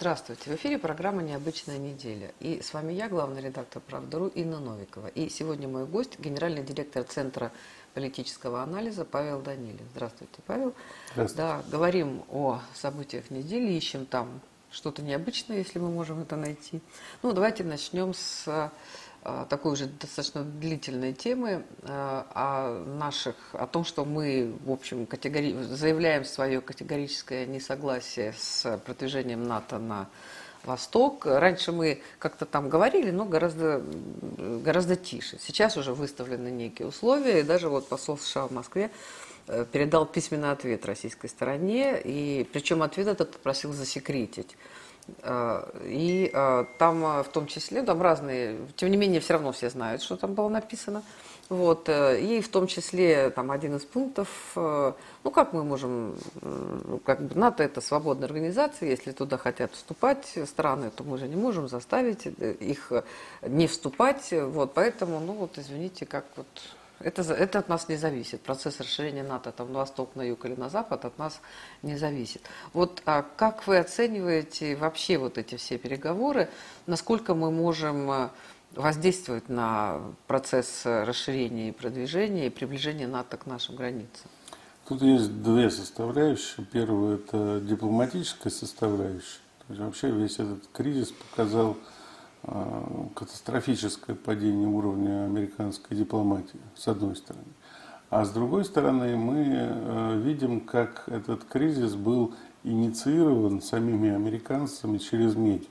Здравствуйте. В эфире программа «Необычная неделя». И с вами я, главный редактор «Правда.ру» Инна Новикова. И сегодня мой гость, генеральный директор Центра политического анализа Павел Данилин. Здравствуйте, Павел. Здравствуйте. Да, говорим о событиях недели, ищем там что-то необычное, если мы можем это найти. Ну, давайте начнем с такой уже достаточно длительной темы а, о наших, о том, что мы, в общем, категори... заявляем свое категорическое несогласие с продвижением НАТО на Восток. Раньше мы как-то там говорили, но гораздо, гораздо тише. Сейчас уже выставлены некие условия, и даже вот посол США в Москве э, передал письменный ответ российской стороне, и причем ответ этот попросил засекретить. Э, и э, там э, в том числе, там разные, тем не менее, все равно все знают, что там было написано. Вот, и в том числе там один из пунктов, ну как мы можем, как бы НАТО это свободная организация, если туда хотят вступать страны, то мы же не можем заставить их не вступать, вот, поэтому, ну вот извините, как вот это, это от нас не зависит. Процесс расширения НАТО там, на восток, на юг или на запад от нас не зависит. Вот а как вы оцениваете вообще вот эти все переговоры? Насколько мы можем э, воздействовать на процесс расширения и продвижения и приближения НАТО к нашим границам? Тут есть две составляющие. Первая – это дипломатическая составляющая. То есть вообще весь этот кризис показал катастрофическое падение уровня американской дипломатии, с одной стороны. А с другой стороны, мы э, видим, как этот кризис был инициирован самими американцами через медиа.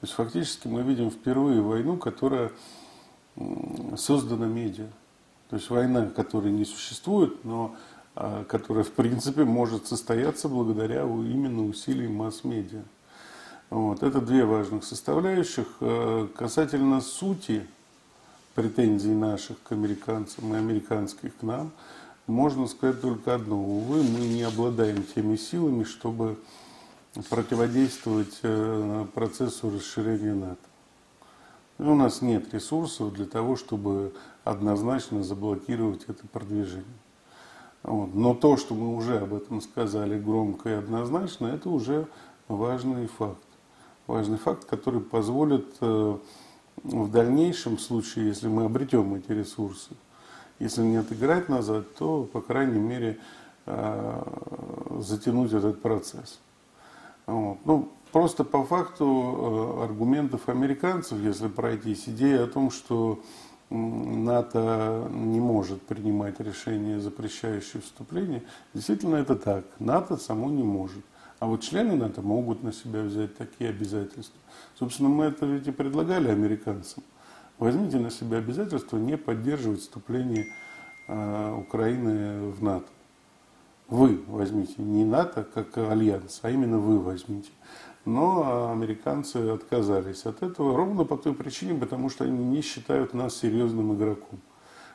То есть фактически мы видим впервые войну, которая создана медиа. То есть война, которая не существует, но э, которая в принципе может состояться благодаря именно усилиям масс-медиа. Вот. Это две важных составляющих. Э, касательно сути претензий наших к американцам и американских к нам, можно сказать только одно. Увы, мы не обладаем теми силами, чтобы противодействовать э, процессу расширения НАТО. У нас нет ресурсов для того, чтобы однозначно заблокировать это продвижение. Вот. Но то, что мы уже об этом сказали громко и однозначно, это уже важный факт важный факт, который позволит э, в дальнейшем случае, если мы обретем эти ресурсы, если не отыграть назад, то, по крайней мере, э, затянуть этот процесс. Вот. Ну, просто по факту э, аргументов американцев, если пройтись, идея о том, что НАТО не может принимать решения, запрещающие вступление, действительно это так. НАТО само не может. А вот члены НАТО могут на себя взять такие обязательства. Собственно, мы это ведь и предлагали американцам. Возьмите на себя обязательство не поддерживать вступление э, Украины в НАТО. Вы возьмите, не НАТО как альянс, а именно вы возьмите. Но американцы отказались от этого ровно по той причине, потому что они не считают нас серьезным игроком.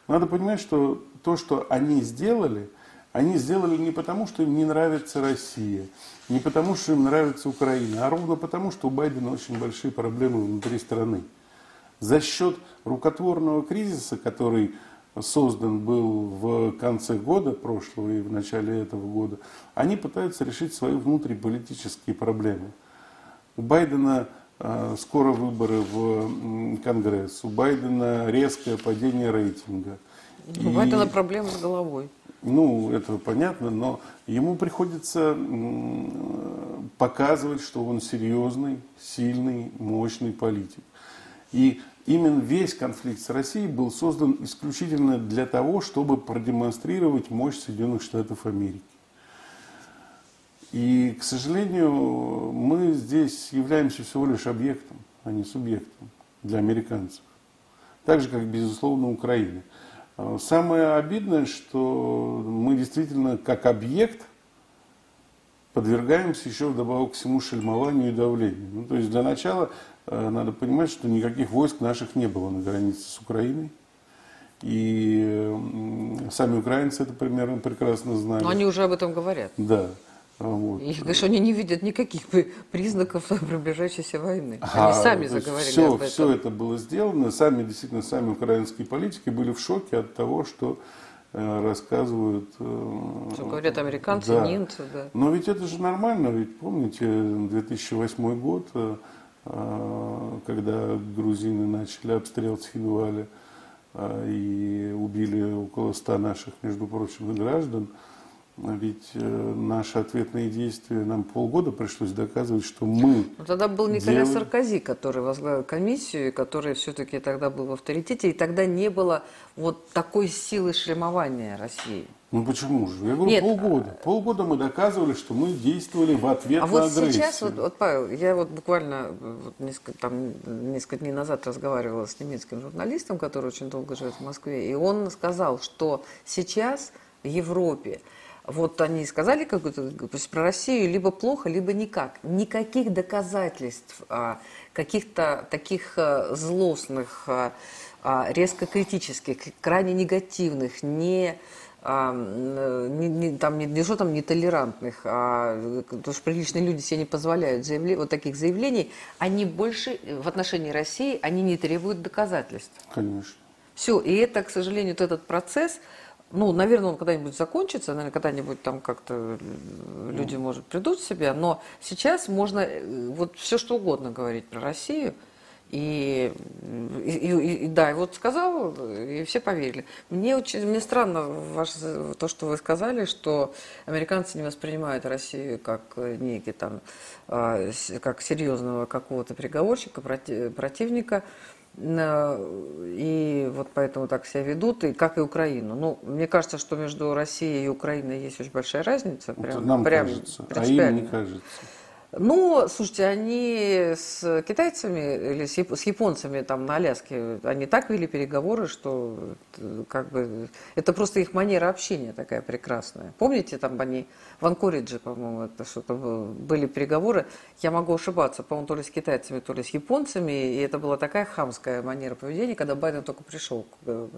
Надо понимать, что то, что они сделали – они сделали не потому, что им не нравится Россия, не потому, что им нравится Украина, а ровно потому, что у Байдена очень большие проблемы внутри страны. За счет рукотворного кризиса, который создан был в конце года прошлого и в начале этого года, они пытаются решить свои внутриполитические проблемы. У Байдена э, скоро выборы в Конгресс, у Байдена резкое падение рейтинга. У Байдена проблемы с головой. Ну, это понятно, но ему приходится показывать, что он серьезный, сильный, мощный политик. И именно весь конфликт с Россией был создан исключительно для того, чтобы продемонстрировать мощь Соединенных Штатов Америки. И, к сожалению, мы здесь являемся всего лишь объектом, а не субъектом для американцев. Так же, как, безусловно, Украина. А, самое обидное, что мы действительно как объект подвергаемся еще вдобавок к всему шельмованию и давлению. Ну, то есть для начала э, надо понимать, что никаких войск наших не было на границе с Украиной. И сами украинцы это примерно прекрасно знают. Но они уже об этом говорят. Да. Вот. И говорят, что они не видят никаких признаков приближающейся войны. Они а, сами заговорили все, об этом. Все это было сделано. Сами, действительно, сами украинские политики были в шоке от того, что э, рассказывают. Что говорят американцы, да. немцы, да. Но ведь это же нормально, ведь помните 2008 год, когда грузины начали обстрел Цхинвали и убили около ста наших, между прочим, граждан. Ведь э, наши ответные действия, нам полгода пришлось доказывать, что мы... Но тогда был Николя делаем... Саркози, который возглавил комиссию, который все-таки тогда был в авторитете, и тогда не было вот такой силы шлемования России. Ну почему же? Я говорю, Нет. полгода. Полгода мы доказывали, что мы действовали в ответ а на вот агрессию. сейчас, вот, вот, Павел, я вот буквально вот несколько, там, несколько дней назад разговаривала с немецким журналистом, который очень долго живет в Москве, и он сказал, что сейчас в Европе вот они сказали какую-то про Россию либо плохо, либо никак. Никаких доказательств а, каких-то таких а, злостных, а, резко критических, крайне негативных, не не, не, там, не, не что там нетолерантных, а потому что приличные люди себе не позволяют заявле, вот таких заявлений, они больше в отношении России, они не требуют доказательств. Конечно. Все, и это, к сожалению, вот этот процесс, ну, наверное, он когда-нибудь закончится, наверное, когда-нибудь там как-то люди, может, придут в себя, но сейчас можно э, вот все что угодно говорить про Россию, и, и, и, и да, и вот сказал, и все поверили. Мне очень, мне странно ваше, то, что вы сказали, что американцы не воспринимают Россию как некий там, а, как серьезного какого-то переговорщика, противника. И вот поэтому так себя ведут, и как и Украину. Ну, мне кажется, что между Россией и Украиной есть очень большая разница. Прям, Нам прям кажется, а им не кажется. Ну, слушайте, они с китайцами или с японцами там на Аляске, они так вели переговоры, что как бы это просто их манера общения такая прекрасная. Помните, там они в Анкоридже, по-моему, это что-то были переговоры, я могу ошибаться, по-моему, то ли с китайцами, то ли с японцами, и это была такая хамская манера поведения, когда Байден только пришел к,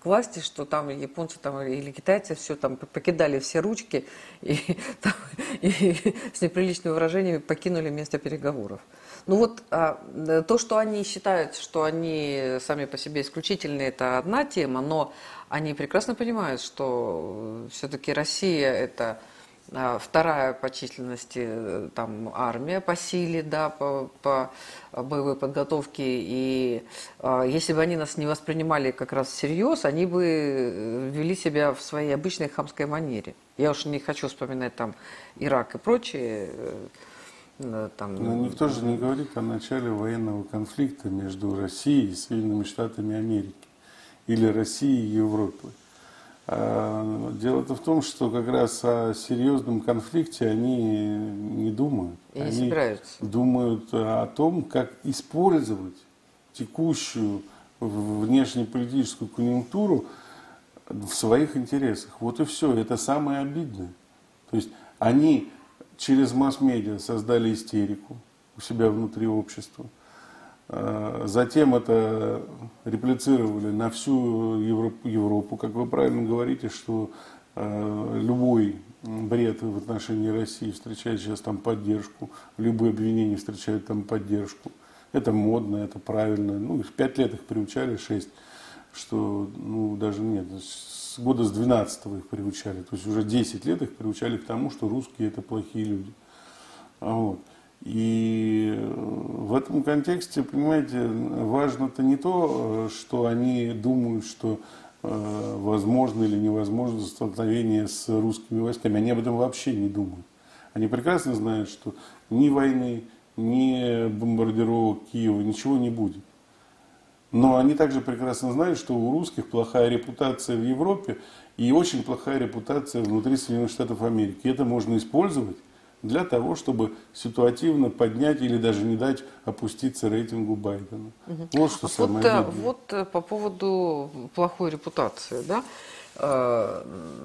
к власти, что там японцы там, или китайцы все там покидали все ручки и, там, и с неприличными выражениями покинули место переговоров. Ну вот а, то, что они считают, что они сами по себе исключительные, это одна тема, но они прекрасно понимают, что все-таки Россия это вторая по численности э, там армия по силе, да, по, по боевой подготовке. И э, если бы они нас не воспринимали как раз всерьез, они бы э, вели себя в своей обычной хамской манере. Я уж не хочу вспоминать там Ирак и прочие. Там... Но никто же не говорит о начале военного конфликта между Россией и Соединенными Штатами Америки или Россией и Европой. А, дело-то в том, что как раз о серьезном конфликте они не думают. И они собираются. думают о том, как использовать текущую внешнеполитическую конъюнктуру в своих интересах. Вот и все. Это самое обидное. То есть они через масс-медиа создали истерику у себя внутри общества. А, затем это реплицировали на всю Европу. Как вы правильно говорите, что а, любой бред в отношении России встречает сейчас там поддержку, любые обвинения встречают там поддержку. Это модно, это правильно. Ну, пять лет их приучали, шесть, что, ну, даже нет, с года с 12 их приучали. То есть уже 10 лет их приучали к тому, что русские это плохие люди. Вот. И в этом контексте, понимаете, важно-то не то, что они думают, что э, возможно или невозможно столкновение с русскими войсками. Они об этом вообще не думают. Они прекрасно знают, что ни войны, ни бомбардировок Киева, ничего не будет. Но они также прекрасно знают, что у русских плохая репутация в Европе и очень плохая репутация внутри Соединенных Штатов Америки. И это можно использовать для того, чтобы ситуативно поднять или даже не дать опуститься рейтингу Байдена. Угу. Вот что самое вот, э. Вот э, по поводу плохой репутации, да, э,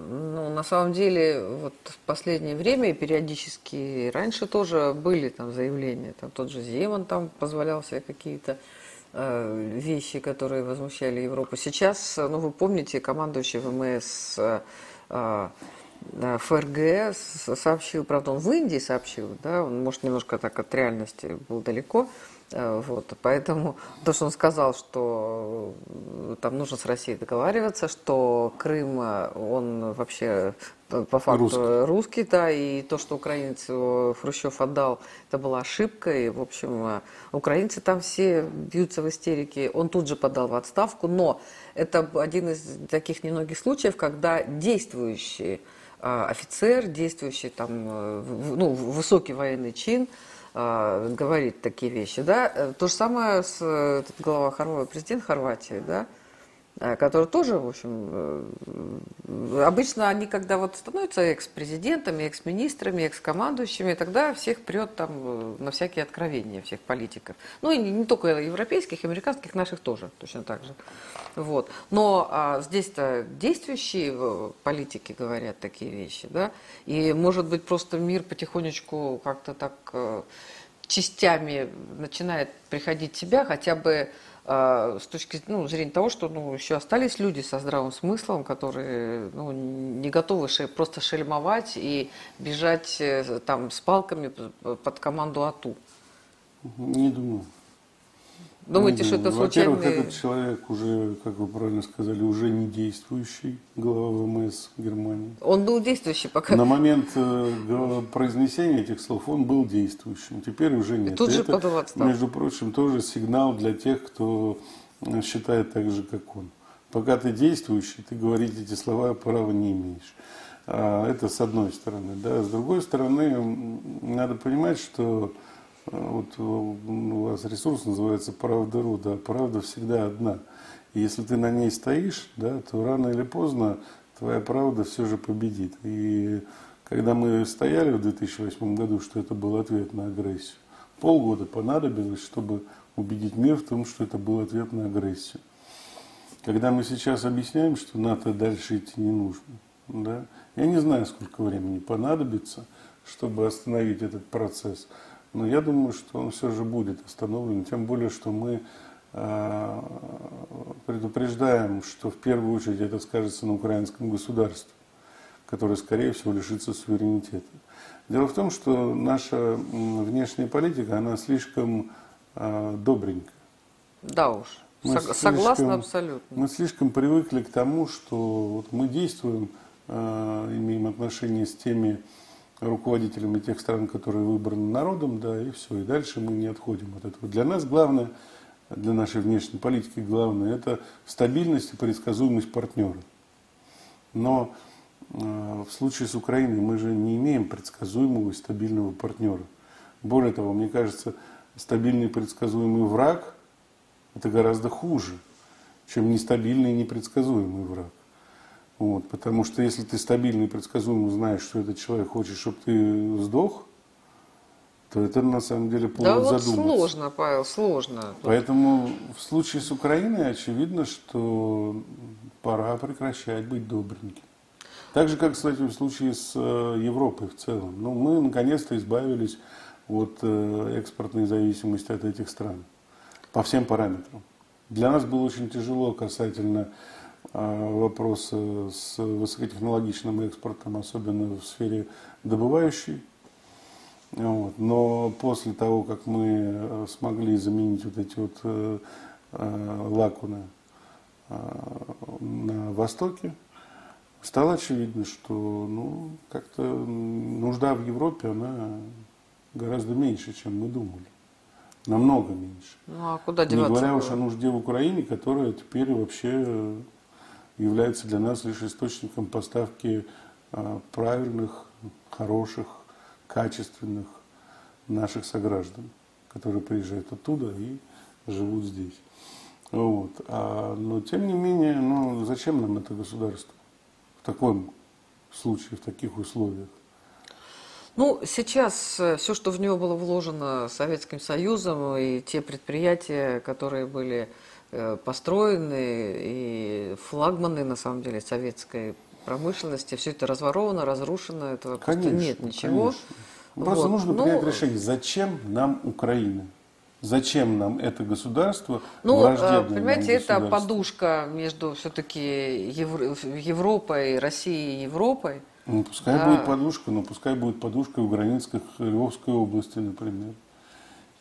ну, на самом деле, вот в последнее время периодически, раньше тоже были там заявления, там тот же Земан там позволял себе какие-то вещи, которые возмущали Европу. Сейчас, ну, вы помните, командующий ВМС ФРГ сообщил, правда, он в Индии сообщил, да, он, может, немножко так от реальности был далеко, Э, вот, поэтому то, что он сказал, что э, там нужно с Россией договариваться, что Крым, э, он вообще по факту русский, русский да, и то, что украинец Хрущев отдал, это была ошибка, и, в общем, украинцы там все бьются в истерике. Он тут же подал в отставку, но это один из таких немногих случаев, когда действующий офицер, действующий там, ну, высокий военный чин, э, говорит такие вещи, да. Э, то же самое с э, глава Хорватии, президент Хорватии, да, Э, которые тоже, в общем, э, обычно они, когда вот становятся экс-президентами, экс-министрами, экс-командующими, тогда всех прет там э, на всякие откровения всех политиков. Ну и не только европейских, американских, наших тоже точно так же. Вот. Но а здесь-то действующие политики говорят такие вещи, да, и может быть просто мир потихонечку как-то так частями начинает приходить в себя, хотя бы с точки ну, зрения того, что ну, еще остались люди со здравым смыслом, которые ну, не готовы ше, просто шельмовать и бежать э, там с палками под команду АТУ. Не думаю. Думаете, что это случайно? Во-первых, этот человек уже, как вы правильно сказали, уже не действующий глава ВМС Германии. Он был действующий пока. На момент э, произнесения этих слов он был действующим. Теперь уже нет. И тут же это, подал. Между прочим, тоже сигнал для тех, кто э, считает так же, как он. Пока ты действующий, ты говорить эти слова права не имеешь. А, это с одной стороны. Да. С другой стороны, надо понимать, что вот э, у вас ресурс называется «Правда.ру», да, правда всегда одна. И если ты на ней стоишь, да, то рано или поздно твоя правда все же победит. И когда мы стояли в 2008 году, что это был ответ на агрессию, полгода понадобилось, чтобы убедить мир в том, что это был ответ на агрессию. Когда мы сейчас объясняем, что НАТО дальше идти не нужно, да, я не знаю, сколько времени понадобится, чтобы остановить этот процесс. Но я думаю, что он все же будет остановлен, тем более, что мы э, предупреждаем, что в первую очередь это скажется на украинском государстве, которое, скорее всего, лишится суверенитета. Дело в том, что наша внешняя политика, она слишком э, добренькая. Да уж, мы Сог, согласна абсолютно. Мы слишком привыкли к тому, что вот мы действуем, э, имеем отношение с теми руководителями тех стран, которые выбраны народом, да, и все. И дальше мы не отходим от этого. Для нас главное, для нашей внешней политики главное, это стабильность и предсказуемость партнера. Но э, в случае с Украиной мы же не имеем предсказуемого и стабильного партнера. Более того, мне кажется, стабильный и предсказуемый враг – это гораздо хуже, чем нестабильный и непредсказуемый враг. Вот, потому что если ты стабильно и предсказуемо знаешь, что этот человек хочет, чтобы ты сдох, то это на самом деле повод да вот задуматься. сложно, Павел, сложно. Поэтому в случае с Украиной очевидно, что пора прекращать быть добреньким. Так же, как, кстати, в случае с э, Европой в целом. Ну, мы наконец-то избавились от э, экспортной зависимости от этих стран по всем параметрам. Для нас было очень тяжело касательно вопросы с высокотехнологичным экспортом, особенно в сфере добывающей. Вот. Но после того, как мы э, смогли заменить вот эти вот э, э, лакуны на Востоке, стало очевидно, что ну, как-то нужда в Европе, она гораздо меньше, чем мы думали. Намного меньше. Ну а куда деваться? Не говоря уж о нужде в Украине, которая теперь вообще является для нас лишь источником поставки а, правильных, хороших, качественных наших сограждан, которые приезжают оттуда и живут здесь. Вот. А, но тем не менее, ну, зачем нам это государство в таком случае, в таких условиях? Ну, сейчас э, все, что в него было вложено Советским Союзом, и те предприятия, которые были построены, и флагманы, на самом деле, советской промышленности. Все это разворовано, разрушено, этого конечно, просто нет ничего. Конечно. Просто вот. нужно ну, принять решение, зачем нам Украина? Зачем нам это государство? Ну, э, понимаете, это подушка между все-таки Евро... Европой, Россией и Европой. Ну, пускай Да. будет подушка, но пускай будет подушка в границах Львовской области, например.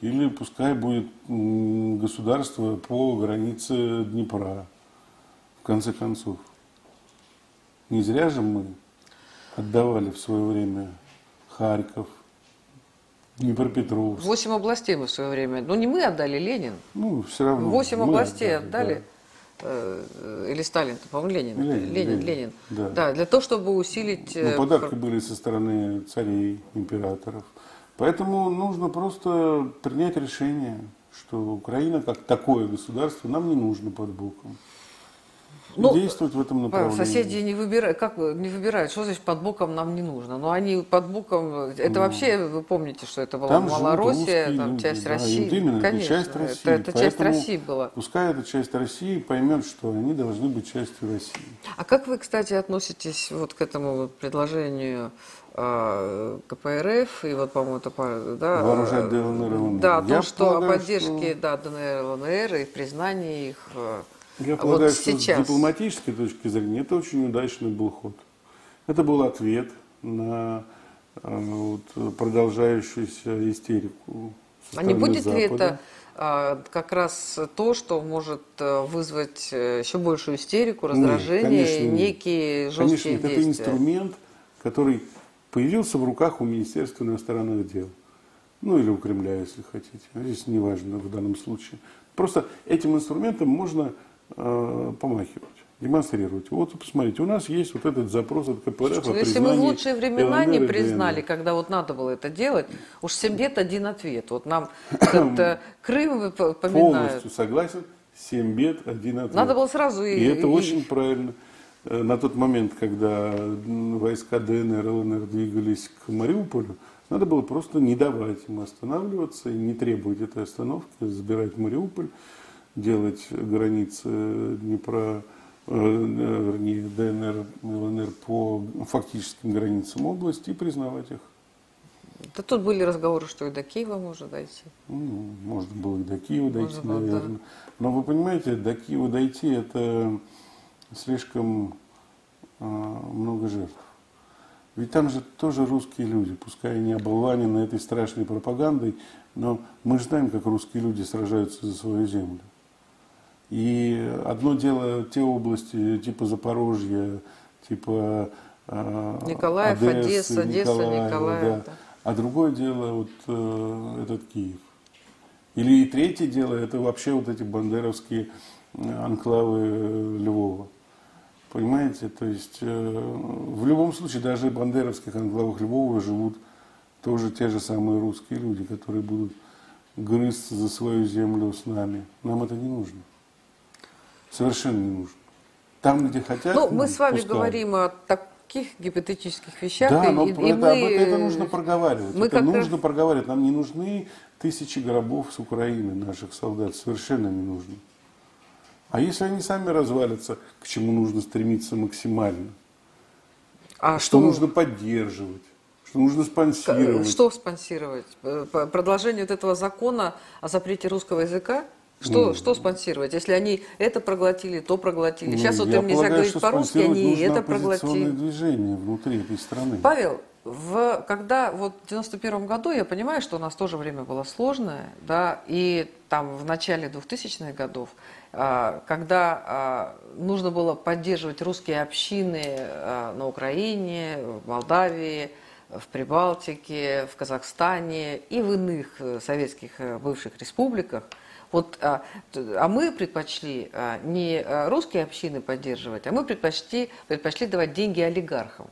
Или пускай будет государство по границе Днепра, в конце концов. Не зря же мы отдавали в свое время Харьков, Днепропетровск. Восемь областей мы в свое время. Ну, не мы отдали, Ленин. Ну, все равно. Восемь областей отдали, отдали. да. Э, Или Сталин, по-моему, Ленин. Ленин, Ленин, Ленин, Ленин. да. для того, чтобы усилить... э, Ну, подарки были со стороны царей, императоров. Поэтому нужно просто принять решение, что Украина как такое государство нам не нужно под боком. Ну, действовать в этом Павел, направлении. соседи не выбирают, как не выбирают, что значит под боком нам не нужно? Ну, они под боком, это вообще, вы помните, что это была Там Малороссия, там люди, часть да, России. вот именно, это Конечно, часть России. это, это часть России была. Пускай эта часть России поймет, что они должны быть частью России. А как вы, кстати, относитесь вот к этому предложению э, КПРФ и вот, по-моему, это да, Вооружать ДЛНР и ЛНР? Да, о Я том, что о полагаю, поддержке что- да, ДНР и ЛНР и в признании их. э, Я вот полагаю, что сейчас. с дипломатической точки зрения это очень удачный был ход. Это был ответ на э, вот, продолжающуюся истерику. А не будет ли Запада. это а, как раз то, что может э, вызвать еще большую истерику, раздражение, конечно, нет. некие Конечно, жесткие это действия? инструмент, который появился в руках у Министерства иностранных дел. Ну или у Кремля, если хотите. Здесь не важно в данном случае. Просто этим инструментом можно э, помахивать, демонстрировать. Вот посмотрите, у нас есть вот этот запрос от КПРФ о Ну, Если мы в лучшие времена не ЛНР и признали, ДНР. когда вот надо было это делать, уж 7 лет один ответ. Вот нам этот э, Крым поминают. Полностью согласен. Семь бед, один ответ. Надо было сразу и... И это и- очень правильно. Э, На тот момент, когда войска ДНР и ЛНР двигались к Мариуполю, надо было просто не давать им останавливаться и не требовать этой остановки, забирать Мариуполь, делать границы Днепра, э, э, вернее, ДНР и ЛНР по фактическим границам области и признавать их. Да тут были разговоры, что и до Киева можно дойти. Ну, можно было и до Киева дойти, Можно было, да. наверное. Но вы понимаете, до Киева дойти это слишком а, много жертв. Ведь там же тоже русские люди, пускай они оболванены этой страшной пропагандой, но мы же знаем, как русские люди сражаются за свою землю. И одно дело те области типа Запорожья, типа а, Николаев, Одесса, Одесса, Николаева, Николаев, да. да. А другое дело вот э, этот Киев. Или и третье дело, это вообще вот эти бандеровские э, анклавы э, Львова. Понимаете, то есть э, в любом случае даже в бандеровских анклавах Львова живут тоже те же самые русские люди, которые будут грызться за свою землю с нами. Нам это не нужно. Совершенно не нужно. Там, где хотят, Ну, мы с вами пускай. говорим о таких гипотетических вещах. Да, и- но и- это, и мы, это нужно проговаривать. мы это нужно проговаривать. Нам не нужны тысячи гробов с Украины наших солдат. Совершенно не нужно. А если они сами развалятся, к чему нужно стремиться максимально? А что, нужно поддерживать? Что нужно спонсировать? Что спонсировать? Э, Продолжение вот этого закона о запрете русского языка? Что, Ну. что спонсировать? Если они это проглотили, то проглотили. Ну, Сейчас вот им нельзя говорить что по-русски, они и это проглотили. движение внутри этой страны. Павел, в, когда вот в 91 году, я понимаю, что у нас тоже время было сложное, да, и там в начале 2000-х годов, когда а, нужно было поддерживать русские общины а, на Украине, в Молдавии, в Прибалтике, в Казахстане и в иных э, советских э, бывших республиках, вот, а, а мы предпочли а, не а, русские общины поддерживать, а мы предпочли, предпочли давать деньги олигархам.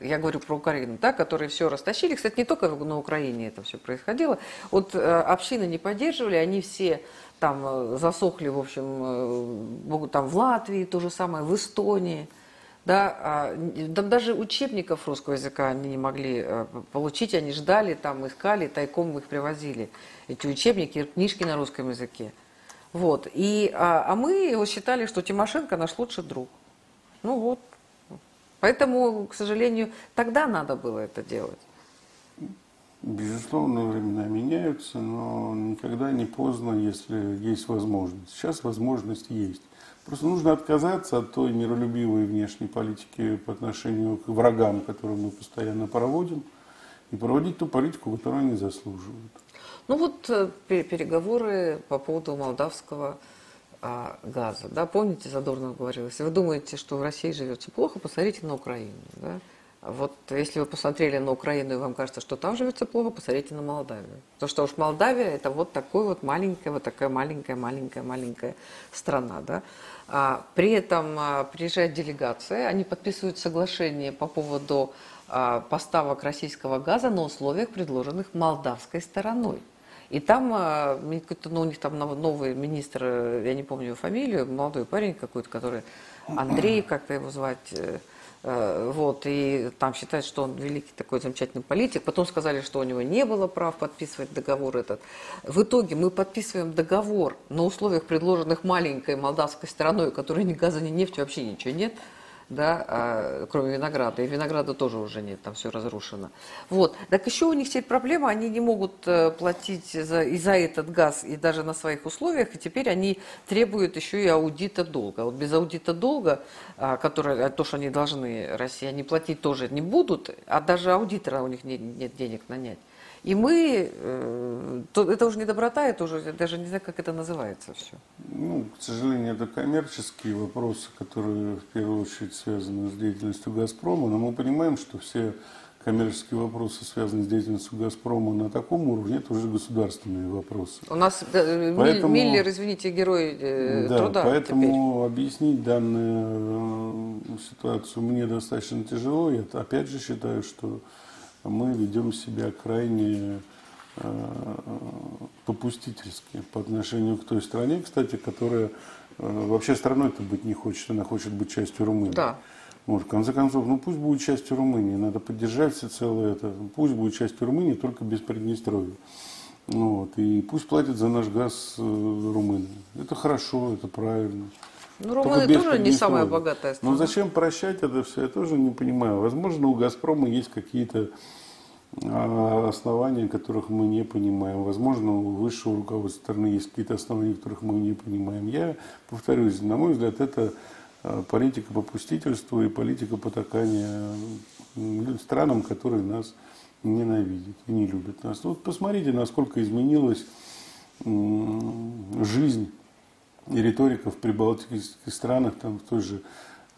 Я говорю про Украину, да, которые все растащили. Кстати, не только на Украине это все происходило. Вот э, общины не поддерживали, они все там э, засохли, в общем, э, там в Латвии то же самое, в Эстонии. Да, а, там даже учебников русского языка они не могли э, получить, они ждали, там искали, тайком их привозили. Эти учебники, книжки на русском языке. Вот. И, а, а мы его считали, что Тимошенко наш лучший друг. Ну вот. Поэтому, к сожалению, тогда надо было это делать. Безусловно, времена меняются, но никогда не поздно, если есть возможность. Сейчас возможность есть. Просто нужно отказаться от той миролюбивой внешней политики по отношению к врагам, которые мы постоянно проводим, и проводить ту политику, которую они заслуживают. Ну вот э, переговоры по поводу молдавского а, газа. Да? Помните, Задорнов говорил, если вы думаете, что в России живется плохо, посмотрите на Украину. Да? Вот если вы посмотрели на Украину и вам кажется, что там живется плохо, посмотрите на Молдавию. Потому что уж Молдавия это вот такой вот маленькая, вот такая маленькая, маленькая, маленькая страна. Да? А, при этом а, приезжает делегация, они подписывают соглашение по поводу а, поставок российского газа на условиях, предложенных молдавской стороной. И там, а, ну, у них там новый министр, я не помню его фамилию, молодой парень какой-то, который Андрей, как-то его звать, э, э, вот, и там считают, что он великий такой замечательный политик. Потом сказали, что у него не было прав подписывать договор этот. В итоге мы подписываем договор на условиях, предложенных маленькой молдавской стороной, у которой ни газа, ни нефти, вообще ничего нет – да, а, кроме винограда. И винограда тоже уже нет, там все разрушено. Вот. Так еще у них теперь проблема, они не могут э, платить за, и за этот газ, и даже на своих условиях, и теперь они требуют еще и аудита долга. Вот без аудита долга, а, который, то, что они должны России, они платить тоже не будут, а даже аудитора у них нет, нет денег нанять. И мы, э, то, это уже не доброта, это уже, даже не знаю, как это называется все. Ну, к сожалению, это коммерческие вопросы, которые в первую очередь связаны с деятельностью «Газпрома», но мы понимаем, что все коммерческие вопросы, связанные с деятельностью «Газпрома» на таком уровне, это уже государственные вопросы. У нас да, поэтому, Миллер, извините, герой э, да, труда поэтому теперь. объяснить данную э, ситуацию мне достаточно тяжело. Я опять же считаю, что мы ведем себя крайне э, попустительски по отношению к той стране, кстати, которая э, вообще страной-то быть не хочет, она хочет быть частью Румынии. Да. Вот, в конце концов, ну пусть будет частью Румынии, надо поддержать всецело это, пусть будет частью Румынии, только без Приднестровья. Вот, и пусть платят за наш газ э, румыны. Это хорошо, это правильно. Ну, Румыны тоже не самая богатая страна. Но зачем прощать это все, я тоже не понимаю. Возможно, у «Газпрома» есть какие-то а, основания, которых мы не понимаем. Возможно, у высшего руководства страны есть какие-то основания, которых мы не понимаем. Я повторюсь, на мой взгляд, это а, политика попустительства и политика потакания странам, которые нас ненавидят и не любят нас. Вот посмотрите, насколько изменилась жизнь и риторика в прибалтийских странах, там в той же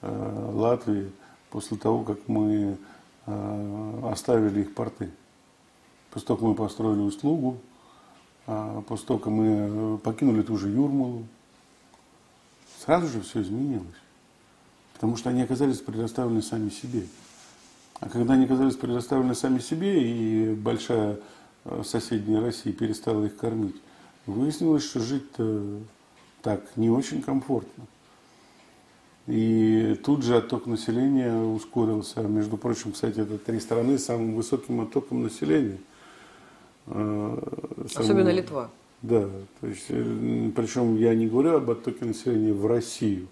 э, Латвии, после того, как мы э, оставили их порты. После того, как мы построили услугу, э, после того, как мы покинули ту же Юрмалу, сразу же все изменилось. Потому что они оказались предоставлены сами себе. А когда они оказались предоставлены сами себе, и большая э, соседняя Россия перестала их кормить, выяснилось, что жить-то так не очень комфортно. И тут же отток населения ускорился. Между прочим, кстати, это три страны с самым высоким оттоком населения. Э, Особенно Литва. Да, то есть, э, причем я не говорю об оттоке населения в Россию.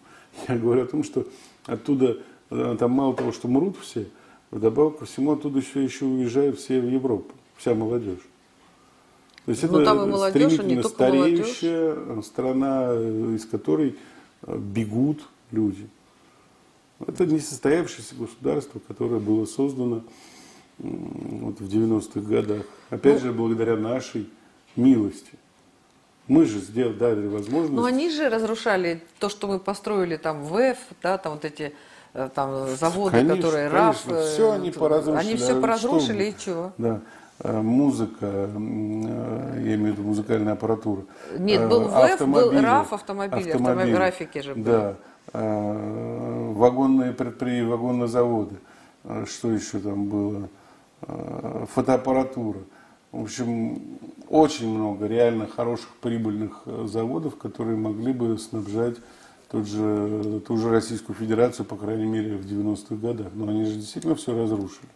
Я говорю о том, что оттуда, э, там мало того, что мрут все, вдобавок ко всему оттуда еще, еще уезжают все в Европу, вся молодежь. То есть ну, это там и молодежь, стремительно не стареющая молодежь. страна, из которой э, бегут люди. Это несостоявшееся государство, которое было создано вот в 90-х годах. Опять ну, же, благодаря нашей милости. Мы же сделали, дали возможность. Но они же разрушали то, что мы построили там в ВЭФ, да, там вот эти э, там заводы, конечно, которые конечно, РАФ. Все они поразрушили. Они все поразрушили и чего? Да. Э, музыка, э, я имею в виду музыкальная аппаратура. Нет, был ВЭФ, автомобили, был РАФ автомобили, автомобили, графики же были. Да, э, вагонные предприятия, вагонные заводы, что еще там было, фотоаппаратура. В общем, очень много реально хороших прибыльных заводов, которые могли бы снабжать тот же, ту же Российскую Федерацию, по крайней мере, в 90-х годах. Но они же действительно все разрушили.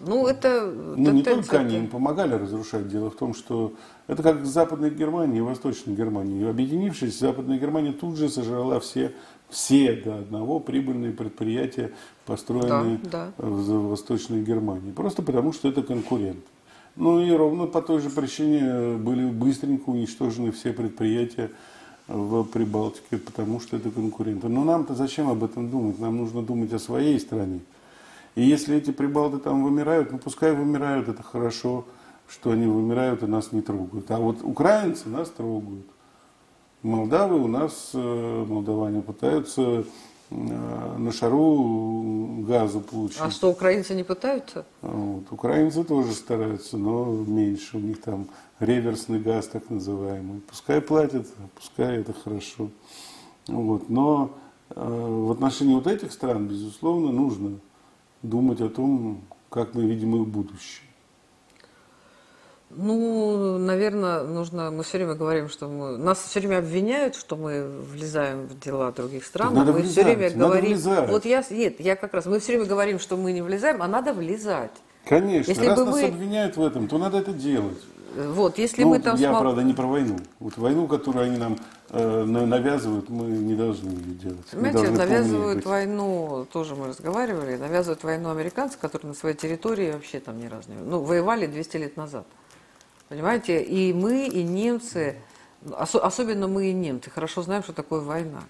Ну, это... Ну, не только они им помогали разрушать. Дело в том, что это как Западная Германия и Восточная Германия. Объединившись, Западная Германия тут же сожрала все, все до одного прибыльные предприятия, построенные да, да. в Восточной Германии. Просто потому, что это конкурент. Ну и ровно по той же причине были быстренько уничтожены все предприятия в Прибалтике, потому что это конкуренты. Но нам-то зачем об этом думать? Нам нужно думать о своей стране. И если эти прибалты там вымирают, ну пускай вымирают, это хорошо, что они вымирают и нас не трогают. А вот украинцы нас трогают. Молдавы у нас, э, молдаване пытаются э, на шару газу получить. А что, украинцы не пытаются? Вот. Украинцы тоже стараются, но меньше. У них там реверсный газ так называемый. Пускай платят, пускай это хорошо. Вот. Но э, в отношении вот этих стран, безусловно, нужно думать о том, как мы видим их будущее. Ну, наверное, нужно. Мы все время говорим, что мы нас все время обвиняют, что мы влезаем в дела других стран. надо мы влезать, все время надо говорим. влезать. Вот я нет, я как раз. Мы все время говорим, что мы не влезаем, а надо влезать. Конечно, Если раз бы нас мы- обвиняют в этом, то надо это делать. Вот, если Ну, мы там я, смол- правда, не про войну. Вот войну, которую они нам на- навязывают, мы не должны ее делать. Понимаете, навязывают войну, тоже мы разговаривали, навязывают войну американцы, которые на своей территории вообще там ни разу не... Ну, воевали 200 лет назад. Понимаете, и мы, и немцы, осо- особенно мы и немцы, хорошо знаем, что такое война.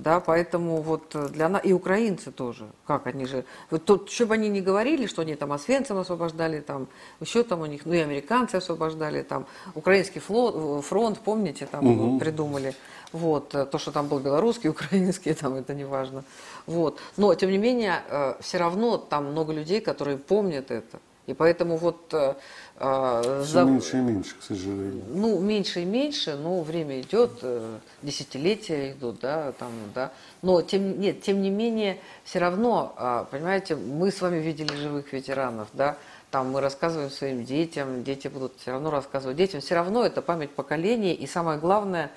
Да, поэтому вот для нас, и украинцы тоже, как они же, вот тут, что бы они ни говорили, что они там Освенцим освобождали, там, еще там у них, ну и американцы освобождали, там, украинский флот, фронт, помните, там Мгм. придумали, вот, э, то, что там был белорусский, украинский, там, это не важно, вот, но, тем не менее, все равно там много людей, которые помнят это, и поэтому вот э, э, Все за- меньше и меньше, к сожалению. ну, меньше и меньше, но время идет, э, десятилетия идут, да, там, да. Но тем, нет, тем не менее, все равно, а, понимаете, мы с вами видели живых ветеранов, да, там мы рассказываем своим детям, дети будут все равно рассказывать детям, все равно это память поколений, и самое главное,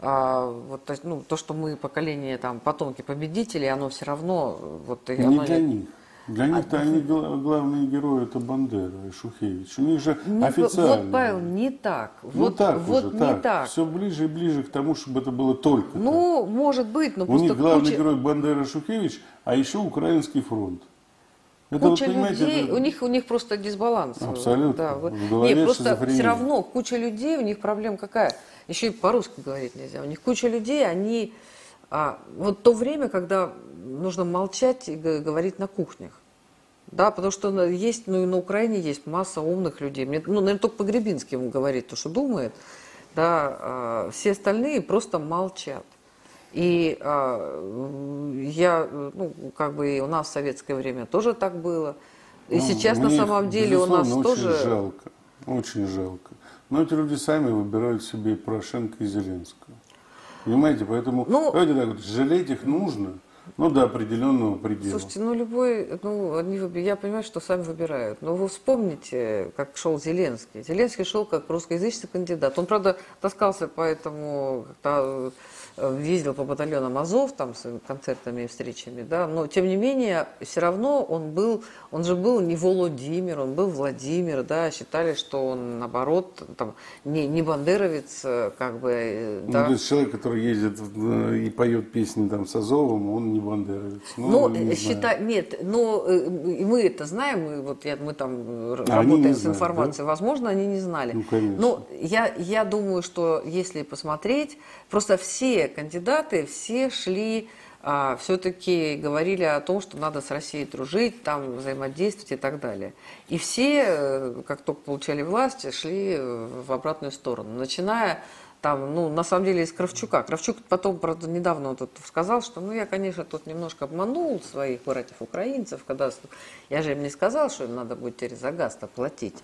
а, вот, ну, то, что мы поколение, там, потомки победителей, оно все равно, вот, и Не оно для них. Для них-то они гла- главные герои это Бандера и Шухевич. У них же Не- официально. Вот, Павел, не так. Ну Вот, так вот уже, не так. так. Все ближе и ближе к тому, чтобы это было только так. Ну, может быть, но У них главный куча- герой Бандера Шухевич, а еще Украинский фронт. Это Куча вот, людей, это- у них у них просто дисбаланс. Абсолютно. Да, вы- В голове Нет, просто все равно куча людей, у них проблема какая? Еще и по-русски говорить нельзя. У них куча людей, они а, вот то время, когда нужно молчать и говорить на кухнях. Да, потому что на- есть, ну и на Украине есть масса умных людей. Мне, ну, наверное, только Погребинский ему говорит то, что думает. Да, а, все остальные просто молчат. И а, я, ну, как бы и у нас в советское время тоже так было. И Ну, сейчас на самом деле у нас безусловно, тоже... Очень жалко. Очень жалко. Но эти люди сами выбирают себе и Порошенко и Зеленского. Понимаете, поэтому Ну- давайте так вот, жалеть их нужно, но до определенного предела. Слушайте, ну любой, ну они, выби- я понимаю, что сами выбирают, но вы вспомните, как шел Зеленский. Зеленский шел как русскоязычный кандидат. Он, правда, таскался по этому, как-то, э, ездил по батальонам Азов, там, с концертами и встречами, да, но тем не менее, все равно он был, он же был не Володимир, он был Владимир, да, считали, что он, наоборот, там, не, не бандеровец, э, как бы, э, Ну, да. то есть человек, который ездит э, и поет песни там с Азовом, он не бандеровец. Ну, Ну, не считай, нет, но и мы это знаем, мы, вот я, мы там А работаем с знают, информацией, возможно, они не знали. Ну, конечно. Но я, я думаю, что если посмотреть, просто все кандидаты, все шли, все-таки говорили о том, что надо с Россией дружить, там взаимодействовать и так далее. И все, э, как только получали власть, шли э, в обратную сторону, начиная там, ну, на самом деле, из Кравчука. Кравчук потом, правда, недавно вот тут сказал, что, ну, я, конечно, тут немножко обманул своих братьев-украинцев, когда я же им не сказал, что им надо будет теперь за газ-то платить.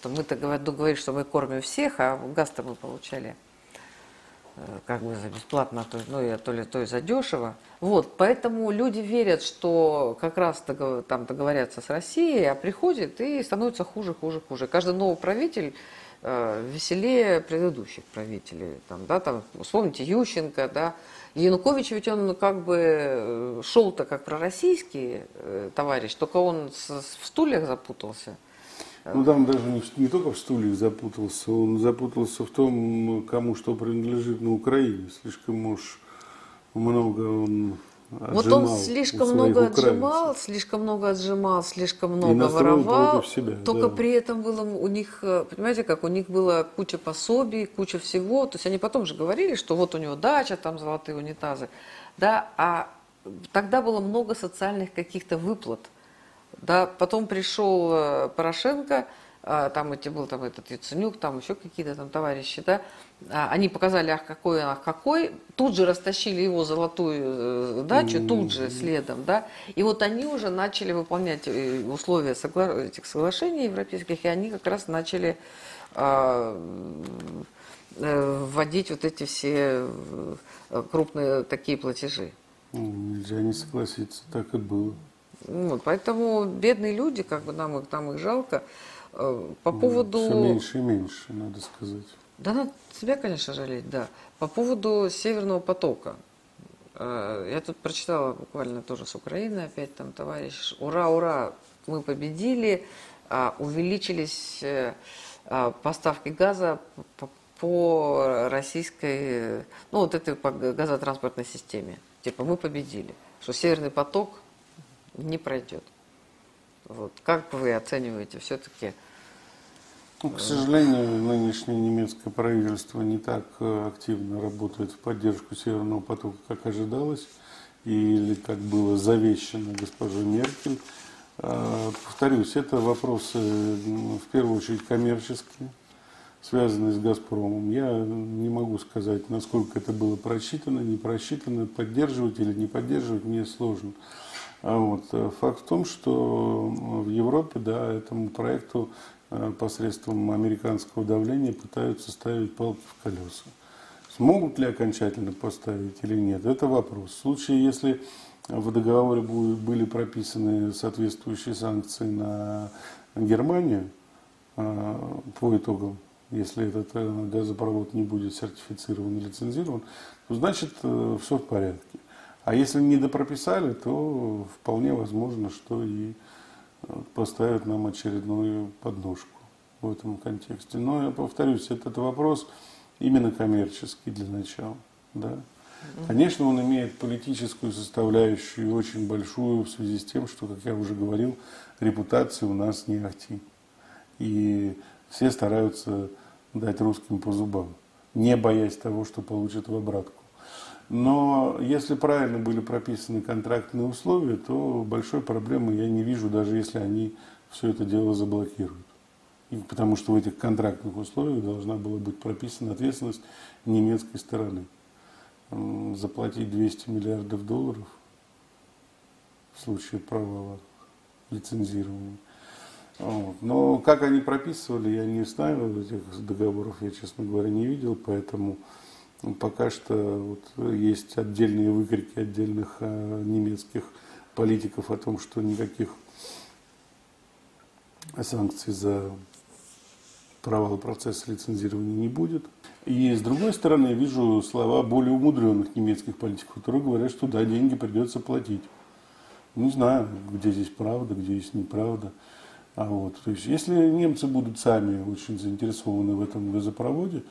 То мы-то говор- говорили, что мы кормим всех, а газ-то мы получали как бы за бесплатно, то, ну, и то ли то и за дешево. Вот, поэтому люди верят, что как раз догов- там договорятся с Россией, а приходит и становится хуже, хуже, хуже. Каждый новый правитель э, веселее предыдущих правителей. Там, да, там, вспомните Ющенко, да. Янукович ведь он как бы э, шел-то как пророссийский э, товарищ, только он с- в стульях запутался. Ну, там даже не, не только в стульях запутался, он запутался в том, кому что принадлежит на Украине. Слишком уж много он вот он слишком много отжимал, слишком много отжимал, слишком много воровал. Себя, только да. при этом было у них, э, понимаете, как у них была куча пособий, куча всего. То есть они потом же говорили, что вот у него дача, там золотые унитазы. Да, а тогда было много социальных каких-то выплат. Да, потом пришел э, Порошенко, а, там эти был там этот Яценюк, там еще какие-то там товарищи, да, а, они показали, ах какой, ах какой, тут же растащили его золотую э, дачу, mm-hmm. тут же следом, да, и вот они уже начали выполнять э, условия согла- этих соглашений европейских, и они как раз начали а, э, вводить вот эти все крупные такие платежи. Ну, нельзя не согласиться, так и было. Вот, поэтому бедные люди, как бы нам их, нам их жалко, Э, по ну, поводу... Все меньше и меньше, надо сказать. Да, надо себя, конечно, жалеть, да. По поводу Северного потока. Э, я тут прочитала буквально тоже с Украины, опять там товарищ, ура, ура, мы победили, а, увеличились э, а, поставки газа по российской, ну вот этой по газотранспортной системе. Типа мы победили, что Северный поток не пройдет. Вот. Как вы оцениваете все-таки ну, к сожалению, нынешнее немецкое правительство не так э, активно работает в поддержку Северного потока, как ожидалось, или как было завещено госпожой Меркель. А, повторюсь, это вопросы в первую очередь коммерческие, связанные с «Газпромом». Я не могу сказать, насколько это было просчитано, не просчитано, поддерживать или не поддерживать мне сложно. А вот. Э, факт в том, что в Европе да, этому проекту Э, посредством американского давления пытаются ставить палки в колеса. Смогут ли окончательно поставить или нет, это вопрос. В случае, если в договоре были прописаны соответствующие санкции на Германию э, по итогам, если этот газопровод не будет сертифицирован и лицензирован, то значит все в порядке. А если не допрописали, то вполне возможно, что и поставят нам очередную подножку в этом контексте. Но я повторюсь, этот вопрос именно коммерческий для начала. Да? Конечно, он имеет политическую составляющую очень большую в связи с тем, что, как я уже говорил, репутация у нас не ахти. И все стараются дать русским по зубам, не боясь того, что получат в обратку. Но если правильно были прописаны контрактные условия, то большой проблемы я не вижу, даже если они все это дело заблокируют. И потому что в этих контрактных условиях должна была быть прописана ответственность немецкой стороны. Заплатить 200 миллиардов долларов в случае провала лицензирования. Вот. Но как они прописывали, я не знаю, этих договоров я, честно говоря, не видел, поэтому пока что вот есть отдельные выкрики отдельных а, немецких политиков о том, что никаких санкций за провал процесса лицензирования не будет. И с другой стороны, я вижу слова более умудренных немецких политиков, которые говорят, что да, деньги придется платить. Не знаю, где здесь правда, где здесь неправда. А вот, то есть, если немцы будут сами очень заинтересованы в этом газопроводе,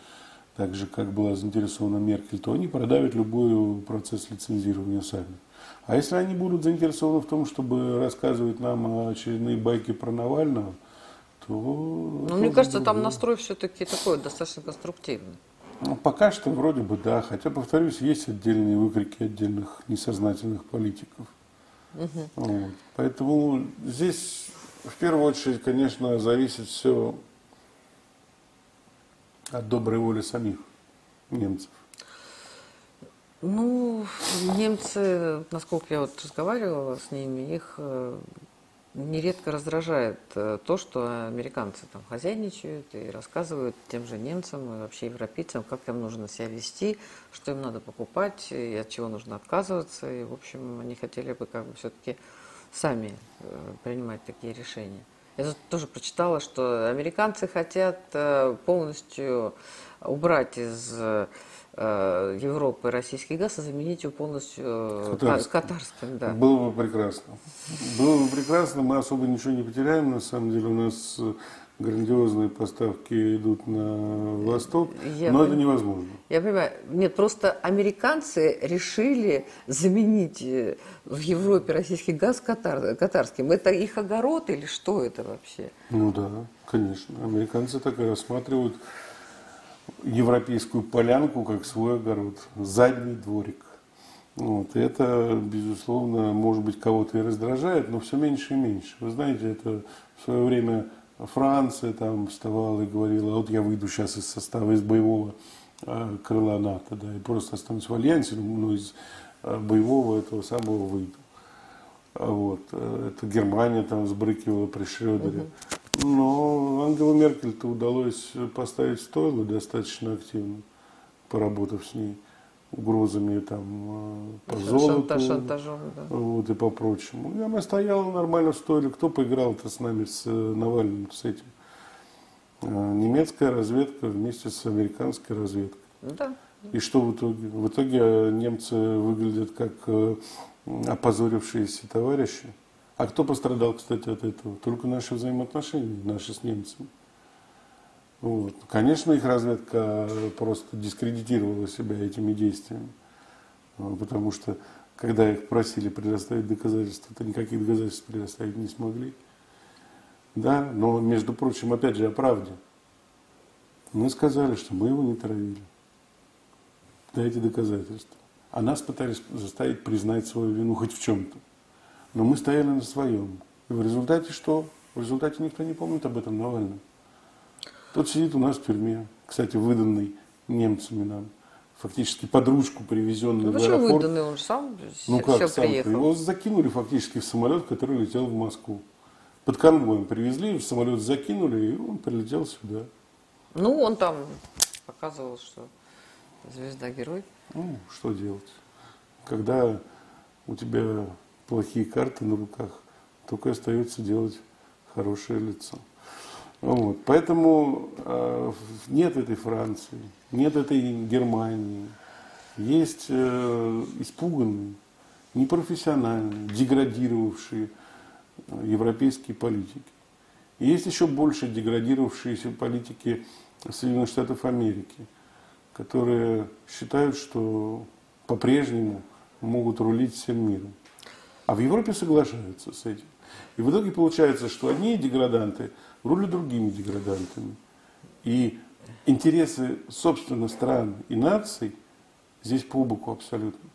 так же, как была заинтересована Меркель, то они продавят любой процесс лицензирования сами. А если они будут заинтересованы в том, чтобы рассказывать нам очередные байки про Навального, то... Ну, мне кажется, там настрой все-таки такой, достаточно конструктивный. Ну, пока что вроде бы да. Хотя, повторюсь, есть отдельные выкрики отдельных несознательных политиков. Угу. Вот. Поэтому здесь в первую очередь, конечно, зависит все от доброй воли самих немцев? Ну, немцы, насколько я вот разговаривала с ними, их э, нередко раздражает э, то, что американцы там хозяйничают и рассказывают тем же немцам и вообще европейцам, как им нужно себя вести, что им надо покупать и от чего нужно отказываться. И, в общем, они хотели бы как бы все-таки сами э, принимать такие решения. Я тут тоже прочитала, что американцы хотят э, полностью убрать из э, Европы российский газ и заменить его полностью э, Катарским. катарским. Да. Было бы прекрасно. Было бы прекрасно, мы особо ничего не потеряем. На самом деле у нас грандиозные поставки идут на восток, Я но пон- это невозможно. Я понимаю. Нет, просто американцы решили заменить э, в Европе российский газ катар, катарским. Это их огород или что это вообще? Ну да, конечно. Американцы так и рассматривают европейскую полянку как свой огород, задний дворик. Вот. И это, безусловно, может быть, кого-то и раздражает, но все меньше и меньше. Вы знаете, это в свое время Франция там вставала и говорила, а вот я выйду сейчас из состава, из боевого э, крыла НАТО, да, и просто останусь в альянсе, но из э, боевого этого самого выйду. А Вот. э, Это Германия там сбрыкивала при Шрёдере. Но Ангела Меркель-то удалось поставить стойло достаточно активно, поработав с ней угрозами там э, по золоту Шанта- шантажом, да. вот, и по прочему. И она стояла нормально в стойле. Кто поиграл-то с нами, с э, Навальным, с этим? Э, Немецкая разведка вместе с американской разведкой. Ну Да. И что в итоге? В итоге немцы выглядят как опозорившиеся товарищи. А кто пострадал, кстати, от этого? Только наши взаимоотношения, наши с немцами. Вот. Конечно, их разведка просто дискредитировала себя этими действиями. А, Потому что, когда их просили предоставить доказательства, то никаких доказательств предоставить не смогли. Да, но, между прочим, опять же, о правде. Мы сказали, что мы его не травили. Дайте доказательства. А нас пытались заставить признать свою вину хоть в чем-то. Но мы стояли на своем. И в результате что? В результате никто не помнит об этом Навальном. Тот сидит у нас в тюрьме, кстати, выданный немцами нам. Фактически под ручку привезенный Ну, в почему аэропорт. выданный? Он же сам Ну все как сам приехал. Его закинули фактически в самолет, который летел в Москву. Под конвоем привезли, в самолет закинули, и он прилетел сюда. Ну, он там показывал, что звезда-герой. Ну, что делать? Когда у тебя плохие карты на руках, только остается делать хорошее лицо. Вот. Поэтому э, нет этой Франции, нет этой Германии. Есть э, испуганные, непрофессиональные, деградировавшие э, европейские политики. И есть еще больше деградировавшиеся политики Соединенных Штатов Америки, которые считают, что по-прежнему могут рулить всем миром. А в Европе соглашаются с этим. И в итоге получается, что одни деграданты рулят другими деградантами. И интересы, собственно, стран и наций здесь по боку абсолютно.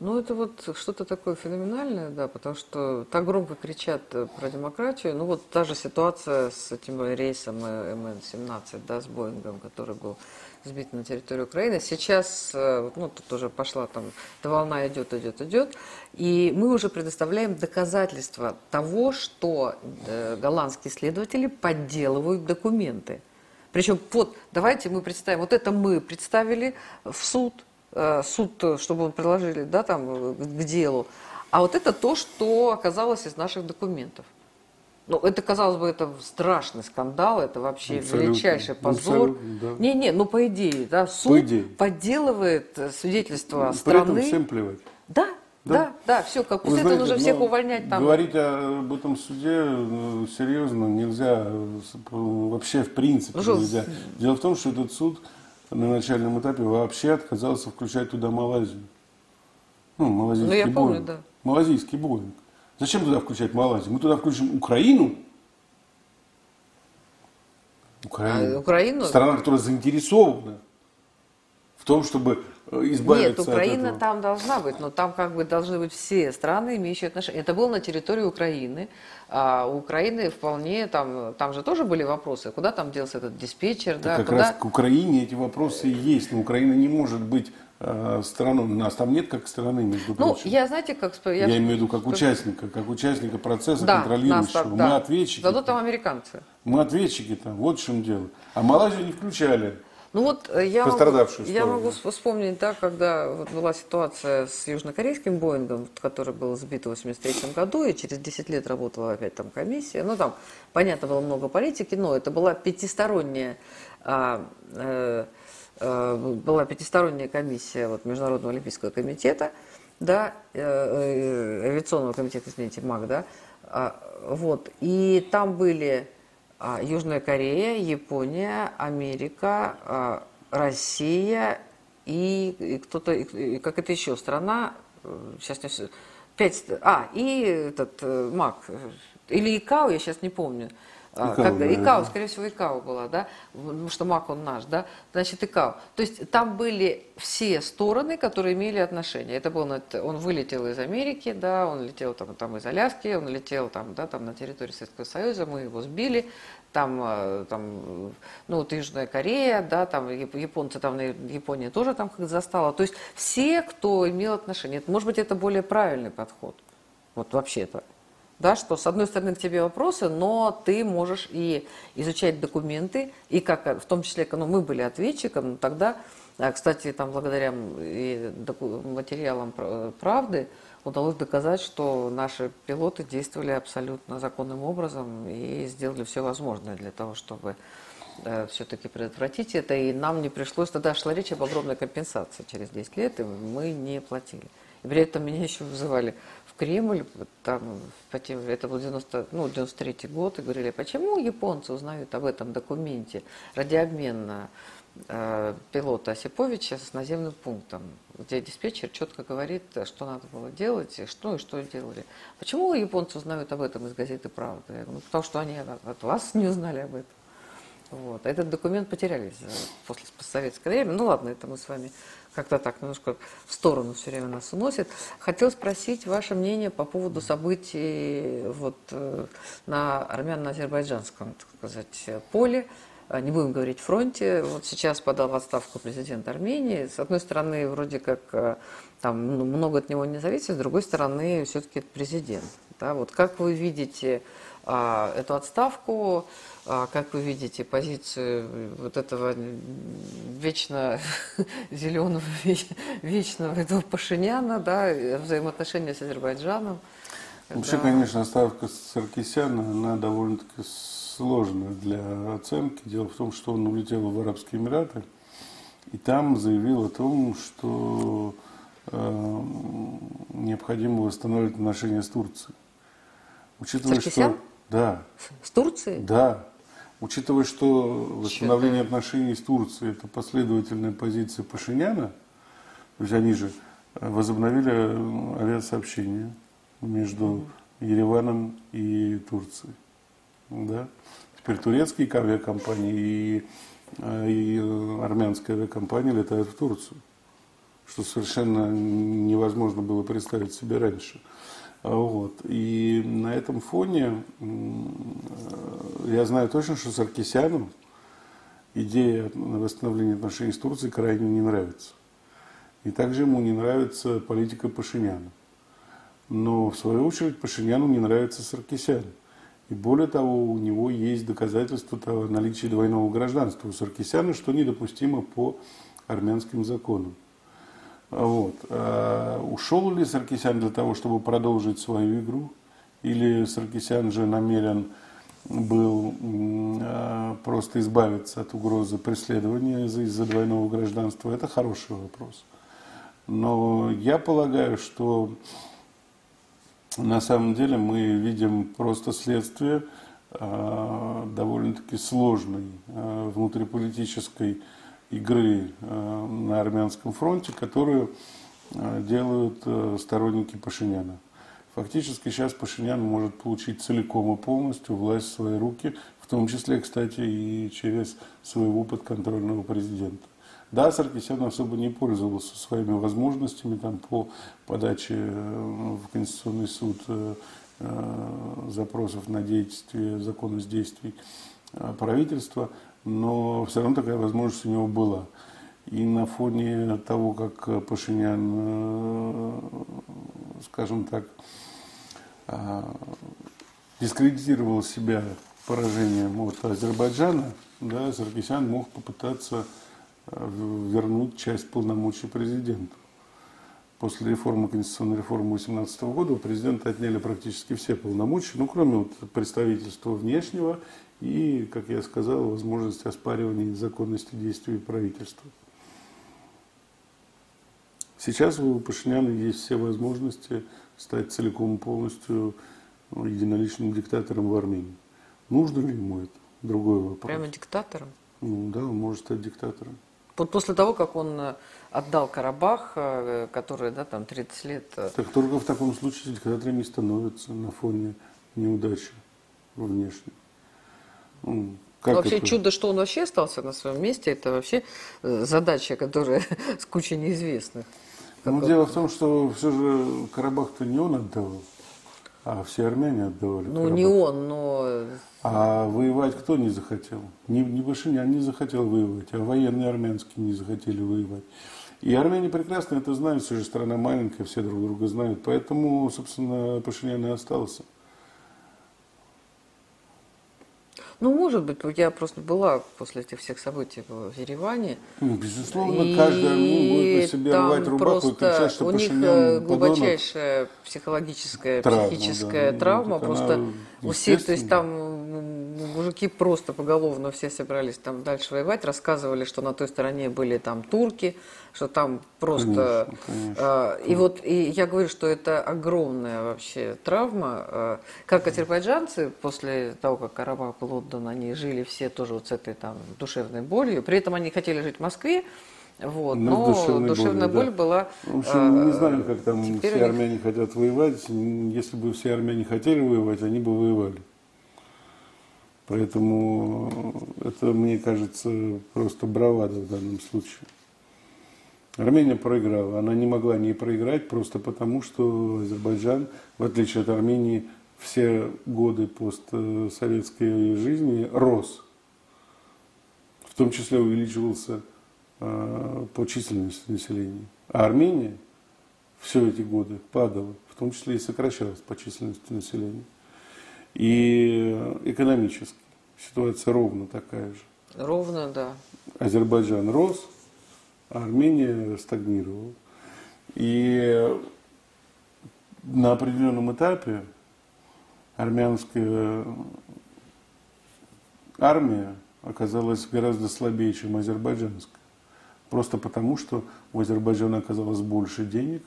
Ну, это вот что-то такое феноменальное, да, потому что так громко кричат э, про демократию. Ну, вот та же ситуация с этим рейсом э, МН-17, да, с Боингом, который был сбит на территории Украины. Сейчас, э, ну, тут уже пошла там, эта волна идет, идет, идет. И мы уже предоставляем доказательства того, что э, голландские следователи подделывают документы. Причем вот давайте мы представим, вот это мы представили в суд, э, суд, чтобы он приложили, да, там, к делу. А вот это то, что оказалось из наших документов. Ну, это, казалось бы, это страшный скандал, это вообще Абсолютно. величайший позор. Абсолютно, да. Не-не, ну по идее, да, суд идее. подделывает э, свидетельство При страны. этом всем плевать. Да, Да. да, да, все, как после этого нужно всех ну, увольнять там. Говорить об этом суде ну, серьезно нельзя, вообще в принципе Ну нельзя. Дело в том, что этот суд на начальном этапе вообще отказался включать туда Малайзию. Ну, малазийский Ну, я помню, Боинг. да. Малазийский Боинг. Зачем туда включать Малайзию? Мы туда включим Украину. Украину. А Украину? Страна, которая заинтересована в том, чтобы избавиться Нет, от Украина этого. там должна быть, но там как бы должны быть все страны, имеющие отношение. Это было на территории Украины. А у Украины вполне там, там же тоже были вопросы. Куда там делся этот диспетчер, да? как Куда? раз к Украине эти вопросы есть. Но Украина не может быть э, страной. У нас там нет как страны, между Ну, прочим. я, знаете, как... Я, я- имею в виду как участника, как участника процесса, Да, нас контролирующего. так, Мы да. ответчики. Зато там американцы. Мы ответчики там, вот в чем дело. А Малайзию не включали. Ну вот э, я, могу, я могу вс- вспомнить, да, когда вот была ситуация с южнокорейским Боингом, который был сбит в 83 году, и через 10 лет работала опять там комиссия. Ну там, понятно, было много политики, но это была пятисторонняя, а, э, была пятисторонняя комиссия вот, Международного олимпийского комитета, да, авиационного комитета, извините, МАК, да, а, вот, и там были а, Южная Корея, Япония, Америка, а, Россия и, кто-то, как это еще страна, сейчас не все, пять, а, и этот э, МАК, или ИКАО, я сейчас не помню. А, ИКАО, как, да, ИКАО, да. скорее всего, ИКАО была, да, потому что МАК он наш, да, значит, ИКАО. То есть там были все стороны, которые имели отношение. Это был, он вылетел из Америки, да, он летел там, там из Аляски, он летел там, да, там на территории Советского Союза, мы его сбили, там, э, там, ну, вот Южная Корея, да, там японцы, там, Япония тоже там как застала. То есть все, кто имел отношение, может быть, это более правильный подход, вот вообще-то да, что с одной стороны к тебе вопросы, но ты можешь и изучать документы, и как, в том числе, ну, мы были ответчиком, тогда, а, кстати, там благодаря материалам правды удалось доказать, что наши пилоты действовали абсолютно законным образом и сделали все возможное для того, чтобы э, все-таки предотвратить это, и нам не пришлось, тогда шла речь об огромной компенсации через 10 лет, и мы не платили. И при этом меня еще вызывали в Кремль, там, это был 90, ну, 93 год, и говорили, почему японцы узнают об этом документе радиообмена э, пилота Осиповича с наземным пунктом, где диспетчер четко говорит, что надо было делать, и что и что делали. Почему японцы узнают об этом из газеты «Правда»? Я говорю, ну, потому что они от, вас не узнали об этом. Вот. Этот документ потерялись после постсоветского времени. Ну ладно, это мы с вами как-то так немножко в сторону все время нас уносит. Хотел спросить ваше мнение по поводу событий вот, э, на армяно-азербайджанском, так сказать, поле. Э, не будем говорить фронте. Вот сейчас подал в отставку президент Армении. С одной стороны, вроде как э, там ну, много от него не зависит, с другой стороны, все-таки это президент. Да? Вот как вы видите а, эту отставку? А как вы видите позицию вот этого вечно зеленого, вечного этого Пашиняна, да, взаимоотношения с Азербайджаном? Вообще, да. конечно, ставка Саркисяна, она довольно-таки сложная для оценки. Дело в том, что он улетел в Арабские Эмираты и там заявил о том, что э, необходимо восстановить отношения с Турцией. Учитывая, Саркисян? что да. С Турцией? Да. Учитывая, что восстановление отношений с Турцией – это последовательная позиция Пашиняна, то есть они же э, возобновили э, авиасообщение между Ереваном и Турцией. Да? Теперь турецкие авиакомпании и, э, и армянская авиакомпания летают в Турцию, что совершенно невозможно было представить себе раньше. Вот. И на этом фоне я знаю точно, что Саркисяну идея восстановления отношений с Турцией крайне не нравится. И также ему не нравится политика Пашиняна. Но в свою очередь Пашиняну не нравится Саркисян. И более того, у него есть доказательства того, наличия двойного гражданства у Саркисяна, что недопустимо по армянским законам. Вот. А ушел ли Саркисян для того, чтобы продолжить свою игру? Или Саркисян же намерен был а, просто избавиться от угрозы преследования из-за двойного гражданства? Это хороший вопрос. Но я полагаю, что на самом деле мы видим просто следствие а, довольно-таки сложной внутриполитической игры э, на армянском фронте, которую э, делают э, сторонники Пашиняна. Фактически сейчас Пашинян может получить целиком и полностью власть в свои руки, в том числе, кстати, и через своего подконтрольного президента. Да, Саркисян особо не пользовался своими возможностями там, по подаче в Конституционный суд запросов на действие, законность действий правительства но все равно такая возможность у него была. И на фоне того, как Пашинян, э, скажем так, э, дискредитировал себя поражением от Азербайджана, да, Саркисян мог попытаться э, вернуть часть полномочий президенту. После реформы, конституционной реформы 2018 года у президента отняли практически все полномочия, ну, кроме вот представительства внешнего и, как я сказал, возможность оспаривания законности действий правительства. Сейчас у Пашиняна есть все возможности стать целиком и полностью ну, единоличным диктатором в Армении. Нужно ли ему это? другой вопрос. Прямо диктатором? Ну да, он может стать диктатором. Вот после того, как он э, отдал Карабах, э, который, да, там 30 лет... Э, так только в таком случае диктаторами становятся на фоне неудачи внешней. Ну, как вообще это? чудо, что он вообще остался на своем месте, это вообще задача, которая с кучей неизвестных. Ну, дело в том, что все же Карабах-то не он отдавал. А все армяне отдавали. Ну, Карабах. не он, но... А воевать кто не захотел? Не, не Пашинян не захотел воевать, а военные армянские не захотели воевать. И армяне прекрасно это знают, все же страна маленькая, все друг друга знают. Поэтому, собственно, Пашинян и остался. Ну, может быть, я просто была после этих всех событий в Ереване. Ну, безусловно, и каждый армян будет на себе рвать рубаху и кричать, что У них э, глубочайшая психологическая, травма, психическая да. травма. Ну, просто все, то есть там мужики просто поголовно все собрались там дальше воевать, рассказывали, что на той стороне были там турки, что там просто... Конечно, конечно. Э, и вот и я говорю, что это огромная вообще травма. Э, как азербайджанцы после того, как Карабах был отдан, они жили все тоже вот с этой там душевной болью. При этом они хотели жить в Москве, вот, ну, но душевная, душевная боль, боль да. была... В общем, не знаю, как там все армяне хотят воевать. Если бы все армяне хотели воевать, они бы воевали. Поэтому это, мне кажется, просто бравада в данном случае. Армения проиграла. Она не могла не проиграть просто потому, что Азербайджан, в отличие от Армении, все годы постсоветской жизни рос. В том числе увеличивался э, по численности населения. А Армения все эти годы падала, в том числе и сокращалась по численности населения. И экономически ситуация ровно такая же. Ровно, да. Азербайджан рос, а Армения стагнировала. И на определенном этапе армянская армия оказалась гораздо слабее, чем азербайджанская. Просто потому, что у Азербайджана оказалось больше денег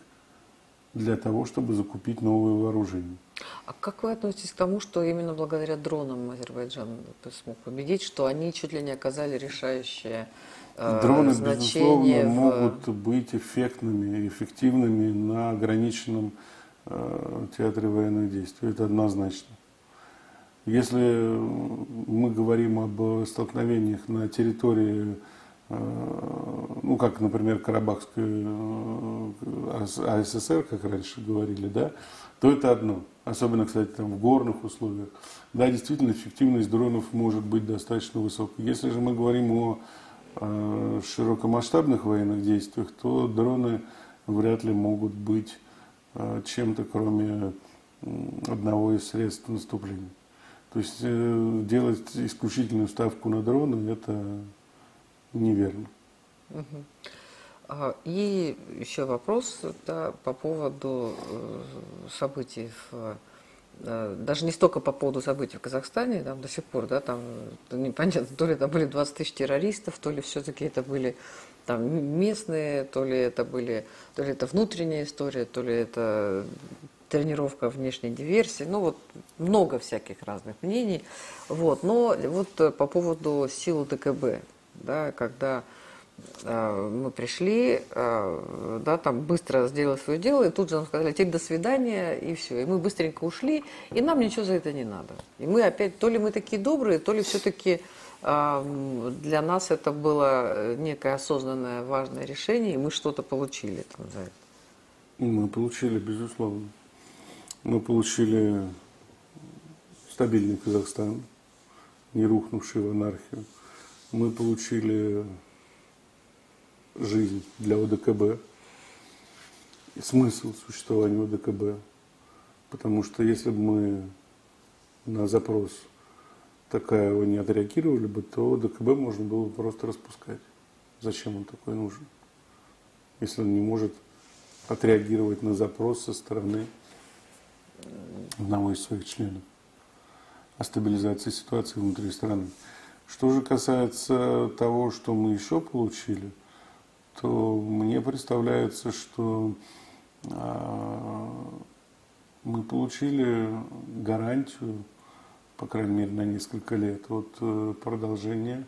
для того, чтобы закупить новые вооружения. А как вы относитесь к тому, что именно благодаря дронам Азербайджан смог победить, что они чуть ли не оказали решающее э, Дроны, безусловно, в... могут быть эффектными, эффективными на ограниченном э, театре военных действий. Это однозначно. Если мы говорим об столкновениях на территории ну, как, например, Карабахской э, АССР, как раньше говорили, да, то это одно. Особенно, кстати, там в горных условиях. Да, действительно, эффективность дронов может быть достаточно высокой. Если же мы говорим о э, широкомасштабных военных действиях, то дроны вряд ли могут быть чем-то, кроме одного из средств наступления. То есть делать исключительную ставку на дроны – это неверно. Угу. И еще вопрос да, по поводу э, событий в э, даже не столько по поводу событий в Казахстане, там до сих пор, да, там непонятно, то ли это были 20 тысяч террористов, то ли все-таки это были там местные, то ли это были, то ли это внутренняя история, то ли это тренировка внешней диверсии, ну вот много всяких разных мнений, вот, но вот по поводу сил ДКБ, да, когда э, мы пришли, э, да, там быстро сделали свое дело, и тут же нам сказали, теперь до свидания, и все. И мы быстренько ушли, и нам ничего за это не надо. И мы опять, то ли мы такие добрые, то ли все-таки э, для нас это было некое осознанное важное решение, и мы что-то получили там за это. Мы получили, безусловно. Мы получили стабильный Казахстан, не рухнувший в анархию мы получили жизнь для ОДКБ, смысл существования ОДКБ. Потому что если бы мы на запрос такого не отреагировали бы, то ОДКБ можно было бы просто распускать. Зачем он такой нужен? Если он не может отреагировать на запрос со стороны одного из своих членов о стабилизации ситуации внутри страны. Что же касается того, что мы еще получили, то мне представляется, что а, мы получили гарантию по крайней мере, на несколько лет от э, продолжения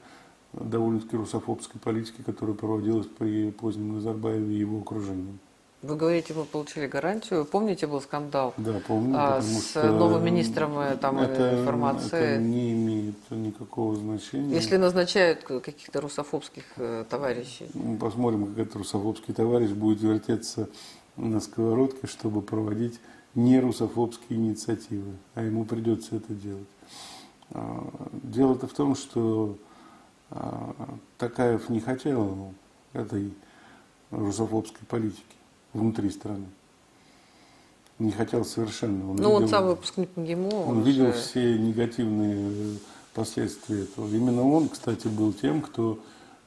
довольно-таки русофобской политики, которая проводилась при позднем Назарбаеве и его окружении. Вы говорите, вы получили гарантию. Помните, был скандал да, помню, а, с что новым министром э, там, это, информации? Это не имеет никакого значения. Если назначают каких-то русофобских э, товарищей. Ну, посмотрим, как этот русофобский товарищ будет вертеться на сковородке, чтобы проводить не русофобские инициативы, а ему придется это делать. А, дело-то в том, что а, Такаев не хотел этой русофобской политики внутри страны. Не хотел совершенно. Он ну, видел, он сам выпускник МГИМО. Он, он видел все негативные последствия этого. Именно он, кстати, был тем, кто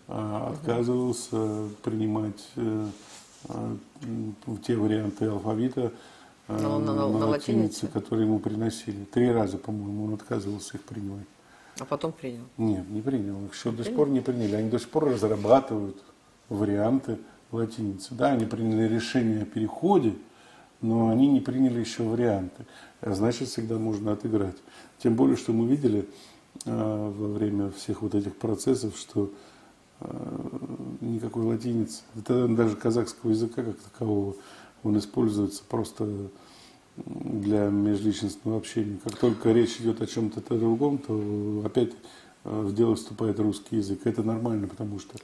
а, отказывался принимать а, те варианты алфавита а, на, на, на, на латинице, которые ему приносили. Три раза, по-моему, он отказывался их принимать. А потом принял? Нет, не принял. Их еще до сих пор не приняли. Они до сих пор разрабатывают варианты латиницы. Да, они приняли решение о переходе, но они не приняли еще варианты. А значит, всегда можно отыграть. Тем более, что мы видели э, во время всех вот этих процессов, что э, никакой латиницы, это даже казахского языка как такового, он используется просто для межличностного общения. Как только речь идет о чем-то другом, то опять э, в дело вступает русский язык. Это нормально, потому что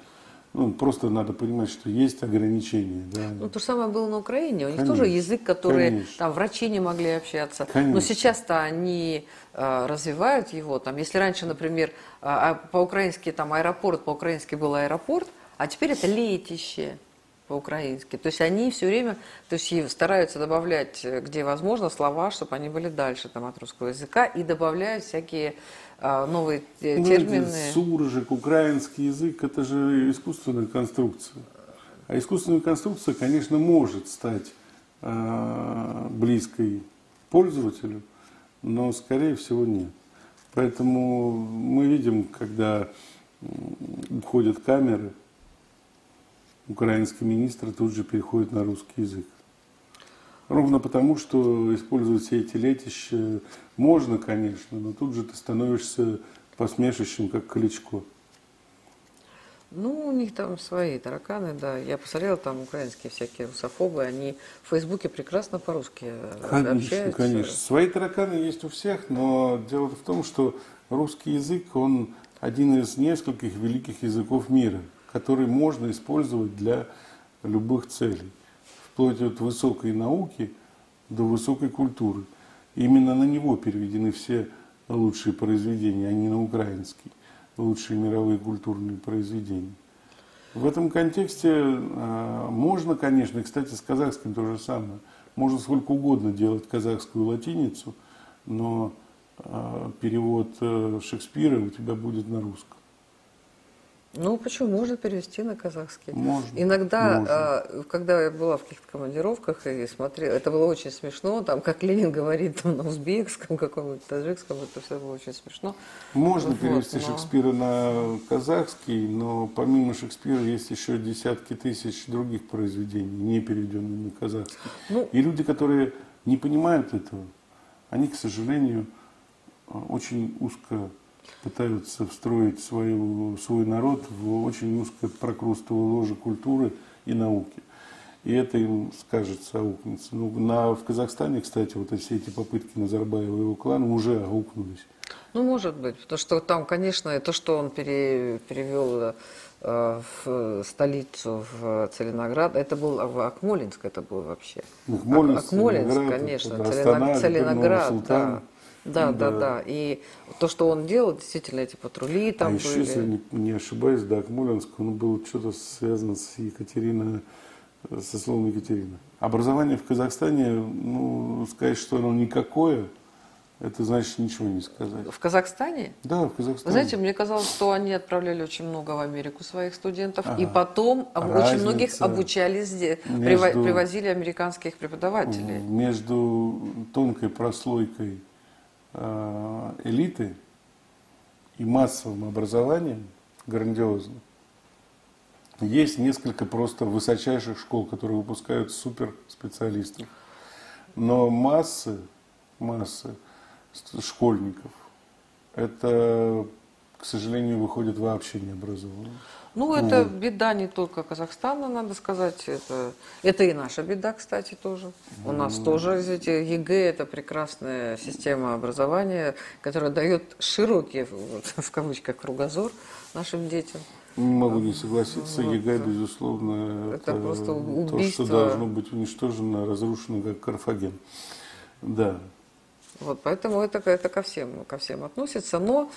ну, просто надо понимать, что есть ограничения. Да. Ну, то же самое было на Украине. У них конечно, тоже язык, который конечно. там врачи не могли общаться. Конечно. Но сейчас-то они э, развивают его. Там, если раньше, например, э, по-украински там аэропорт, по-украински был аэропорт, а теперь это летище по-украински. То есть они все время то есть стараются добавлять, э, где возможно, слова, чтобы они были дальше там, от русского языка, и добавляют всякие а, новые ну, термины. Суржик, украинский язык, это же искусственная конструкция. А искусственная конструкция, конечно, может стать э, близкой пользователю, но, скорее всего, нет. Поэтому мы видим, когда уходят камеры, украинский министр тут же переходит на русский язык. Ровно потому, что использовать все эти летища можно, конечно, но тут же ты становишься посмешищем, как Кличко. Ну, у них там свои тараканы, да. Я посмотрела, там украинские всякие русофобы, они в Фейсбуке прекрасно по-русски конечно, общаются. Конечно, Свои тараканы есть у всех, но дело в том, что русский язык, он один из нескольких великих языков мира, который можно использовать для любых целей вплоть от высокой науки до высокой культуры. Именно на него переведены все лучшие произведения, а не на украинский, лучшие мировые культурные произведения. В этом контексте э, можно, конечно, кстати, с казахским то же самое. Можно сколько угодно делать казахскую латиницу, но э, перевод э, Шекспира у тебя будет на русском. Ну, почему? Можно перевести на казахский. Можно. Иногда, можно. А, когда я была в каких-то командировках и смотрела, это было очень смешно, там, как Ленин говорит там, на узбекском, каком-нибудь таджикском, это все было очень смешно. Можно вот, перевести но... Шекспира на казахский, но помимо Шекспира есть еще десятки тысяч других произведений, не переведенных на казахский. Ну, и люди, которые не понимают этого, они, к сожалению, очень узко пытаются встроить свою, свой народ в очень узкое прокрустовое ложе культуры и науки. И это им скажется, аукнется. Ну, на, в Казахстане, кстати, вот все эти попытки Назарбаева и его клана уже аукнулись. Ну, может быть, потому что там, конечно, то, что он пере, перевел э, в столицу, в Целиноград, это был Акмолинск, это был вообще. Акмолинск, Акмолинск конечно, Целиноград, Целиноград да. Да, да, да, да. И то, что он делал, действительно, эти патрули там а были. еще, если не, не ошибаюсь, да, Акмолинск, он был что-то связан с Екатериной, со словом Екатерина. Образование в Казахстане, ну, сказать, что оно никакое, это значит ничего не сказать. В Казахстане? Да, в Казахстане. Вы знаете, мне казалось, что они отправляли очень много в Америку своих студентов, ага. и потом Разница очень многих обучали здесь, между, привозили американских преподавателей. Между тонкой прослойкой Э, элиты и массовым образованием грандиозным. Есть несколько просто высочайших школ, которые выпускают суперспециалистов. Но массы, массы школьников это, к сожалению, выходит вообще необразованно. Ну, это беда не только Казахстана, надо сказать. Это, это и наша беда, кстати, тоже. У нас тоже, знаете, ЕГЭ – это прекрасная система образования, которая дает широкий, вот, в кавычках, кругозор нашим детям. Могу не согласиться. Вот. ЕГЭ, безусловно, это, это просто убийство. то, что должно быть уничтожено, разрушено, как Карфаген. Да. Вот, поэтому это, это ко всем, ко всем относится. Но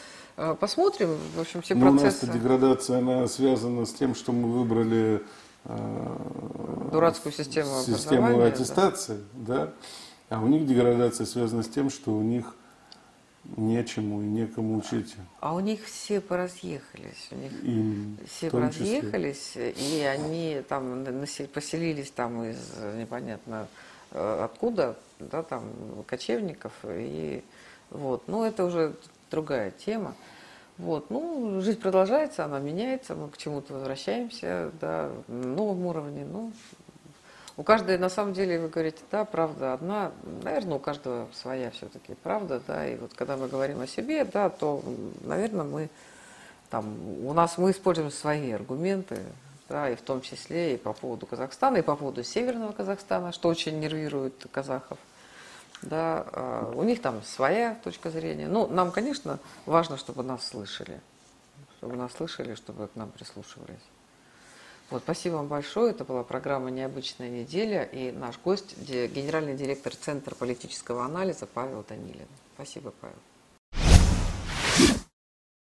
посмотрим, в общем, все Но процессы. у нас деградация, она связана с тем, что мы выбрали э, дурацкую систему, систему аттестации, да. да, а у них деградация связана с тем, что у них нечему и некому учить. А у них все поразъехались. У них и все поразъехались, и они там поселились там из непонятно э, откуда, да, там кочевников. И вот. Ну, это уже другая тема. Вот. Ну, жизнь продолжается, она меняется, мы к чему-то возвращаемся, да, на новом уровне. Ну, у каждой, на самом деле, вы говорите, да, правда одна, наверное, у каждого своя все-таки правда, да, и вот когда мы говорим о себе, да, то, наверное, мы там, у нас мы используем свои аргументы, да, и в том числе и по поводу Казахстана, и по поводу Северного Казахстана, что очень нервирует казахов. Да, а у них там своя точка зрения. Ну, нам, конечно, важно, чтобы нас слышали. Чтобы нас слышали, чтобы к нам прислушивались. Вот, спасибо вам большое. Это была программа «Необычная неделя». И наш гость – генеральный директор Центра политического анализа Павел Данилин. Спасибо, Павел.